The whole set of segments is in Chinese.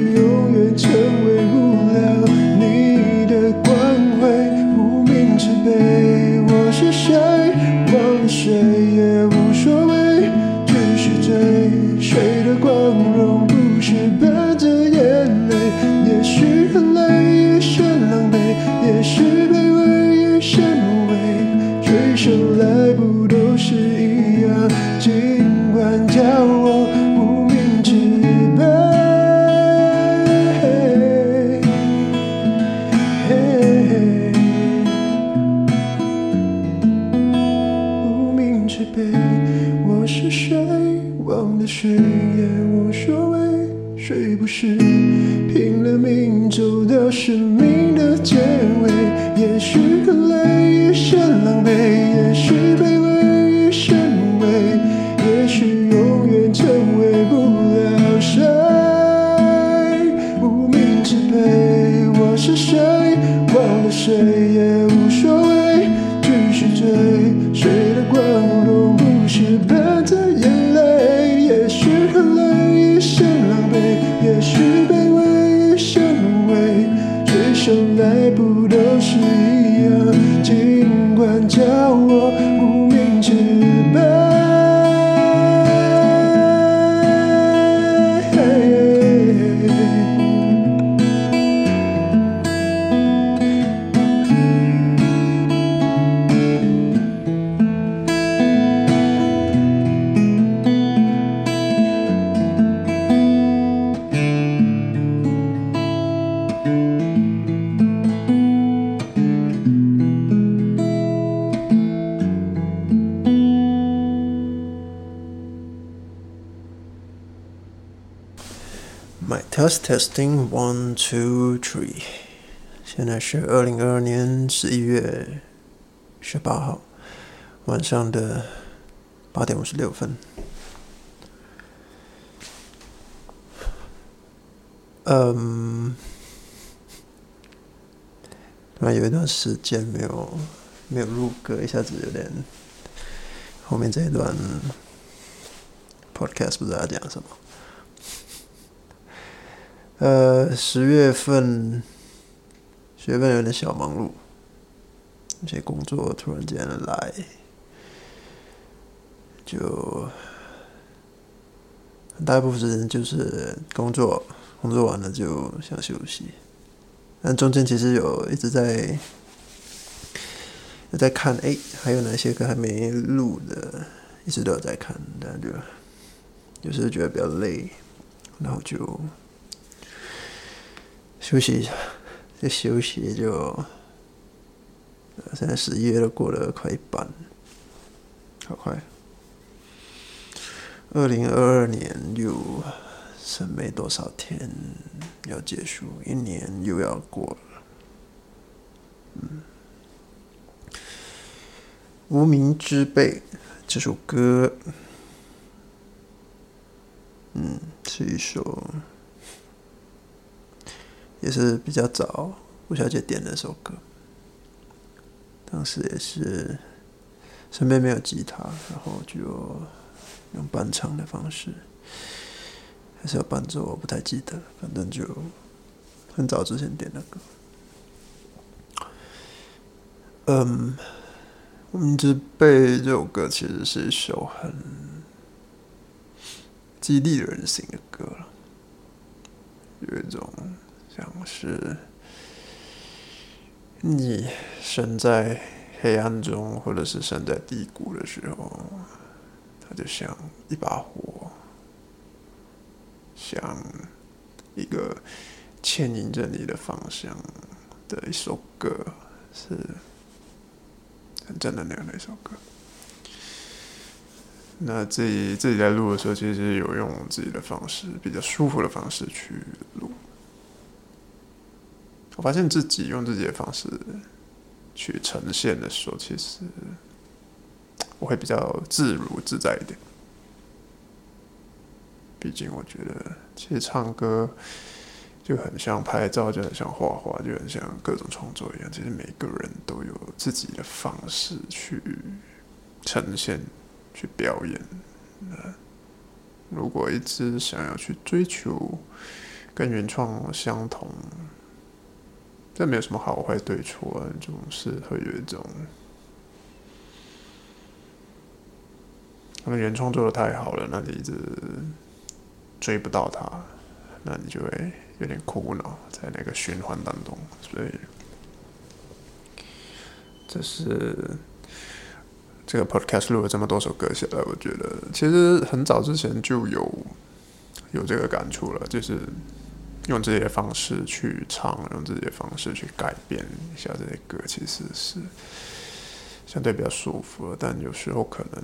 也不说 Testing one two three，现在是二零二二年十一月十八号晚上的八点五十六分。嗯，突然有一段时间没有没有录歌，一下子有点后面这一段 podcast 不知道要讲什么。呃，十月份，十月份有点小忙碌，一些工作突然间来，就大部分时间就是工作，工作完了就想休息，但中间其实有一直在在看，哎，还有哪些歌还没录的，一直都有在看，但就有时候觉得比较累，然后就。休息一下，这休息就，呃现在十一月都过了快一半，好快。二零二二年又剩没多少天要结束，一年又要过了。嗯，无名之辈这首歌，嗯，是一首。也是比较早，吴小姐点的首歌。当时也是身边没有吉他，然后就用伴唱的方式，还是有伴奏，我不太记得，反正就很早之前点的歌。嗯，《无名之辈》这首歌其实是一首很激励人心的歌了，有一种。像是你身在黑暗中，或者是身在低谷的时候，它就像一把火，像一个牵引着你的方向的一首歌，是很正能量的一首歌。那自己自己在录的时候，其实有用自己的方式，比较舒服的方式去录。我发现自己用自己的方式去呈现的时候，其实我会比较自如自在一点。毕竟我觉得，其实唱歌就很像拍照，就很像画画，就很像各种创作一样。其实每个人都有自己的方式去呈现、去表演。如果一直想要去追求跟原创相同，这没有什么好坏对错啊，总是会有一种，他们原创做的太好了，那你一直追不到他，那你就会有点苦恼，在那个循环当中，所以这是。这个 podcast 录了这么多首歌下来，我觉得其实很早之前就有有这个感触了，就是用自己的方式去唱，用自己的方式去改变一下这些歌，其实是相对比较舒服了。但有时候可能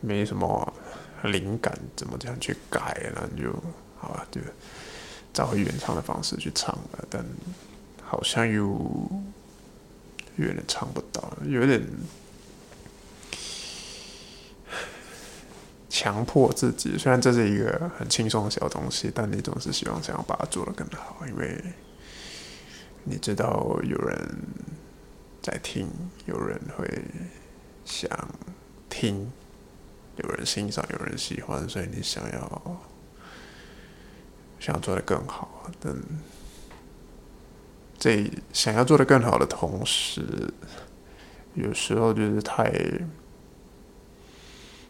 没什么灵感，怎么这样去改，那你就好吧，就找回原唱的方式去唱了。但好像又。有点唱不到，有点强迫自己。虽然这是一个很轻松的小东西，但你总是希望想要把它做得更好，因为你知道有人在听，有人会想听，有人欣赏，有人喜欢，所以你想要想要做得更好，但。在想要做的更好的同时，有时候就是太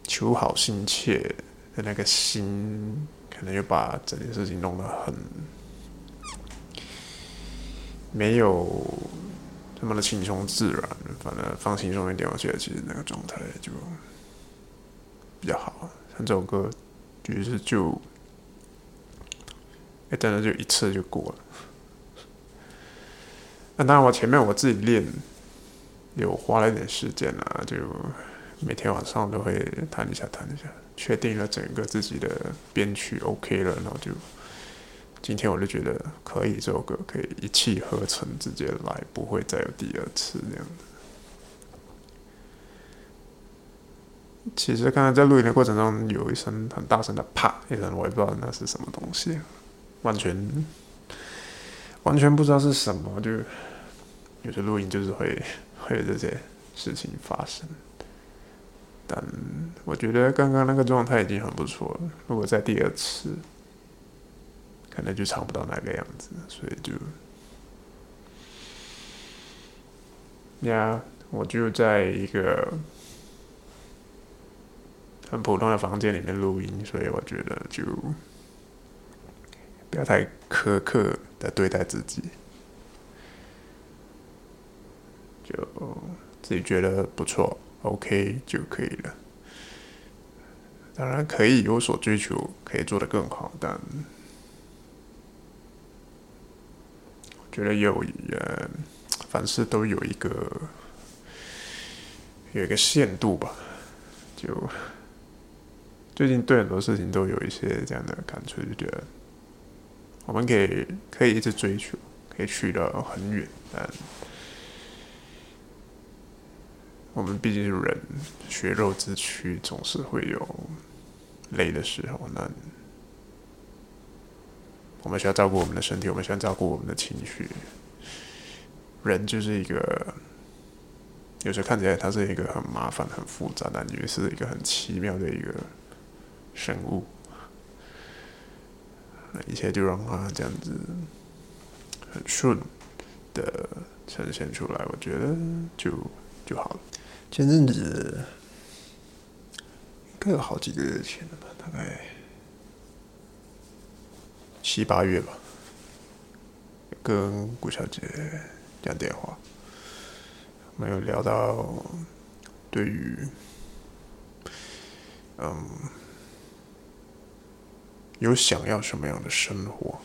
求好心切的那个心，可能就把整件事情弄得很没有这么的轻松自然。反正放轻松一点，我觉得其实那个状态就比较好。像这首歌，就是就哎，真的就一次就过了。那当然，我前面我自己练，有花了一点时间啊，就每天晚上都会弹一下，弹一下，确定了整个自己的编曲 OK 了，然后就今天我就觉得可以，这首歌可以一气呵成直接来，不会再有第二次这样的。其实刚才在录音的过程中，有一声很大声的啪一声，我也不知道那是什么东西，完全。完全不知道是什么，就有些录音就是会会有这些事情发生。但我觉得刚刚那个状态已经很不错了。如果在第二次，可能就唱不到那个样子，所以就呀，我就在一个很普通的房间里面录音，所以我觉得就不要太苛刻。的对待自己，就自己觉得不错，OK 就可以了。当然可以有所追求，可以做得更好，但我觉得有呃，凡事都有一个有一个限度吧。就最近对很多事情都有一些这样的感触，就觉得。我们可以可以一直追求，可以去到很远，但我们毕竟是人，血肉之躯，总是会有累的时候。那我们需要照顾我们的身体，我们需要照顾我们的情绪。人就是一个，有时候看起来他是一个很麻烦、很复杂，但也是一个很奇妙的一个生物。一切就让它这样子很顺的呈现出来，我觉得就就好了。前阵子应该有好几个月前了吧，大概七八月吧，跟顾小姐讲电话，没有聊到对于嗯。有想要什么样的生活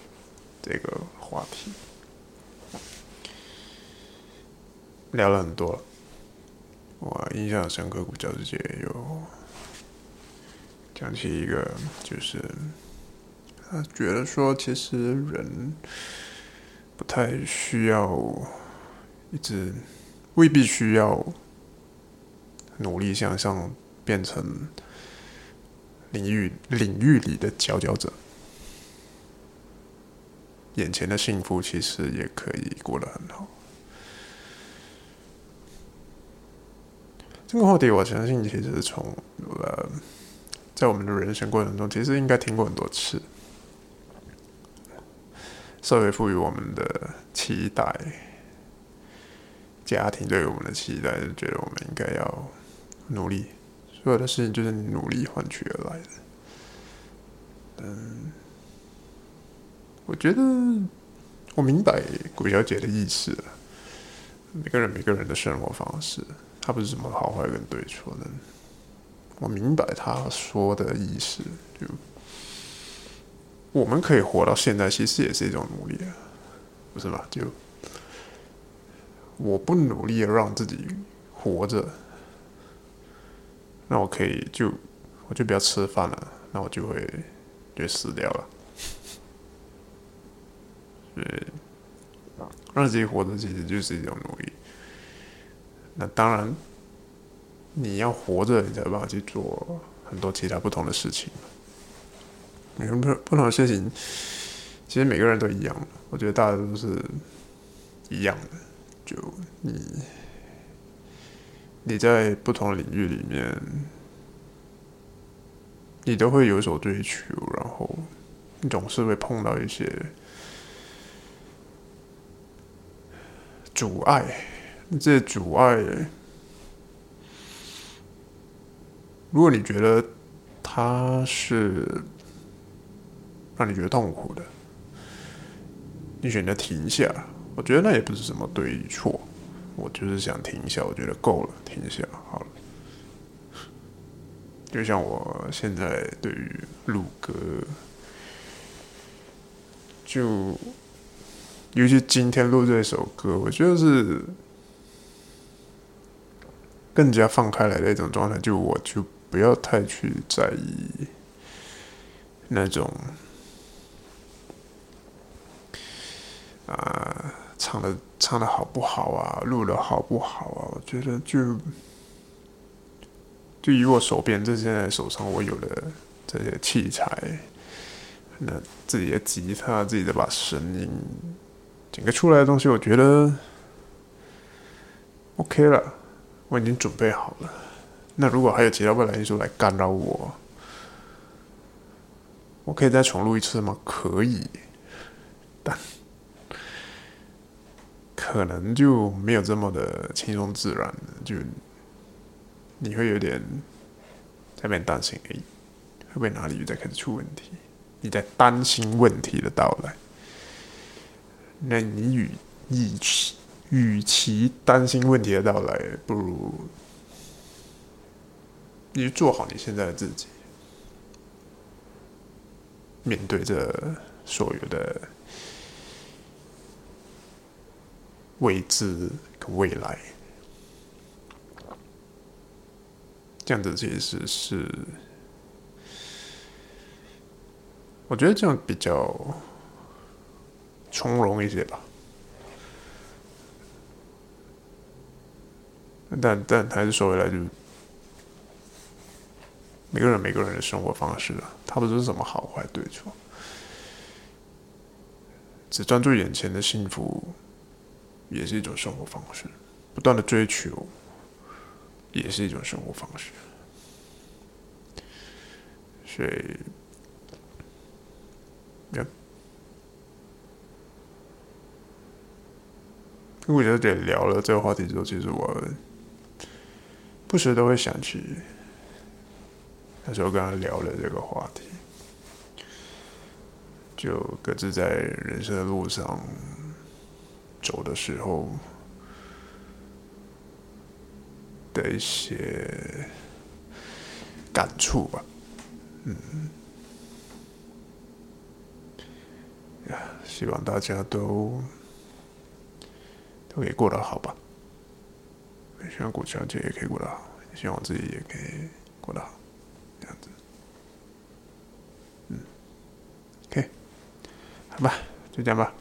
这个话题，聊了很多。我印象深刻，古教之姐有讲起一个，就是他觉得说，其实人不太需要一直未必需要努力向上变成领域领域里的佼佼者，眼前的幸福其实也可以过得很好。这个话题，我相信其实从呃，在我们的人生过程中，其实应该听过很多次。社会赋予我们的期待，家庭对于我们的期待，就觉得我们应该要努力，所有的事情就是你努力换取而来的。嗯，我觉得我明白古小姐的意思了。每个人每个人的生活方式。他不是什么好坏跟对错的，我明白他说的意思。就我们可以活到现在，其实也是一种努力啊，不是吗？就我不努力的让自己活着，那我可以就我就不要吃饭了，那我就会就死掉了。对，让自己活着其实就是一种努力。那当然，你要活着，你才有办法去做很多其他不同的事情。每个不不同的事情，其实每个人都一样。我觉得大家都是一样的。就你，你在不同领域里面，你都会有所追求，然后你总是会碰到一些阻碍。这阻碍，如果你觉得它是让你觉得痛苦的，你选择停下，我觉得那也不是什么对与错，我就是想停下，我觉得够了，停下好了。就像我现在对于录歌，就尤其今天录这首歌，我觉得是。更加放开来的一种状态，就我就不要太去在意那种啊唱的唱的好不好啊，录的好不好啊？我觉得就就以我手边这些手上我有的这些器材，那自己的吉他，自己的把声音整个出来的东西，我觉得 OK 了。我已经准备好了。那如果还有其他未来因素来干扰我，我可以再重录一次吗？可以，但可能就没有这么的轻松自然了。就你会有点在那边担心，哎，会不会哪里又在开始出问题？你在担心问题的到来。那你与一起。与其担心问题的到来，不如你做好你现在的自己，面对着所有的未知跟未来，这样子其实是，我觉得这样比较从容一些吧。但但还是说回来，就每个人每个人的生活方式啊，他不是什么好坏对错，只专注眼前的幸福，也是一种生活方式；不断的追求，也是一种生活方式。所以，跟我觉得聊了这个话题之后，其实我。不时都会想起那时候跟他聊了这个话题，就各自在人生的路上走的时候的一些感触吧。嗯，希望大家都都可以过得好吧。希望过小姐也可以过得好希望我自己也可以过得好这样子。嗯 ok 好吧就这样吧。